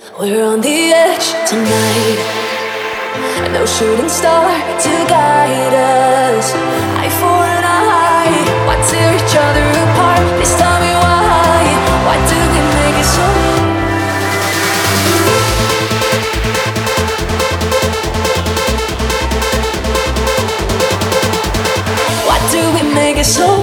We're on the edge tonight. No shooting star to guide us. Eye for an eye. Why tear each other apart? Please tell me why. Why do we make it so? Why do we make it so?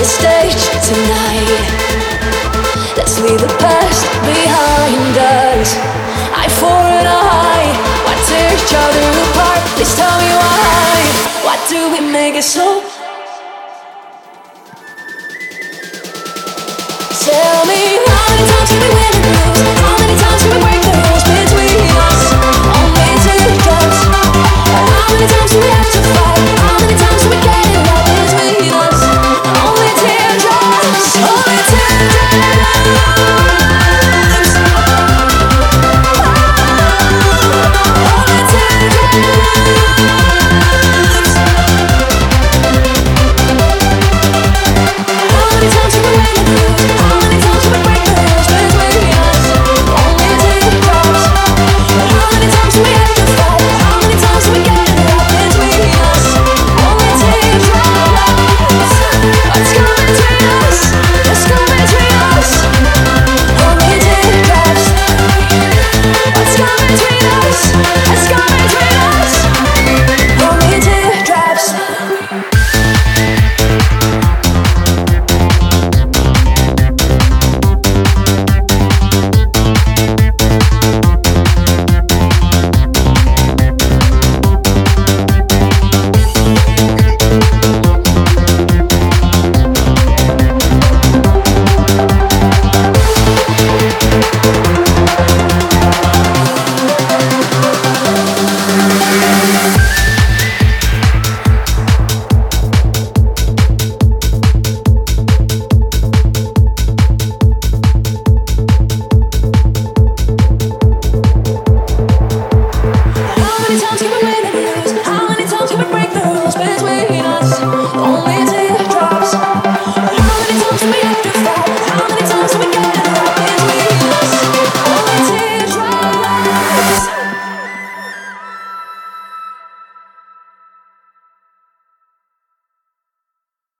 the stage tonight. Let's leave the past behind us. Eye for an eye, why tear each other apart? Please tell me why. Why do we make it so? Tell me why, don't you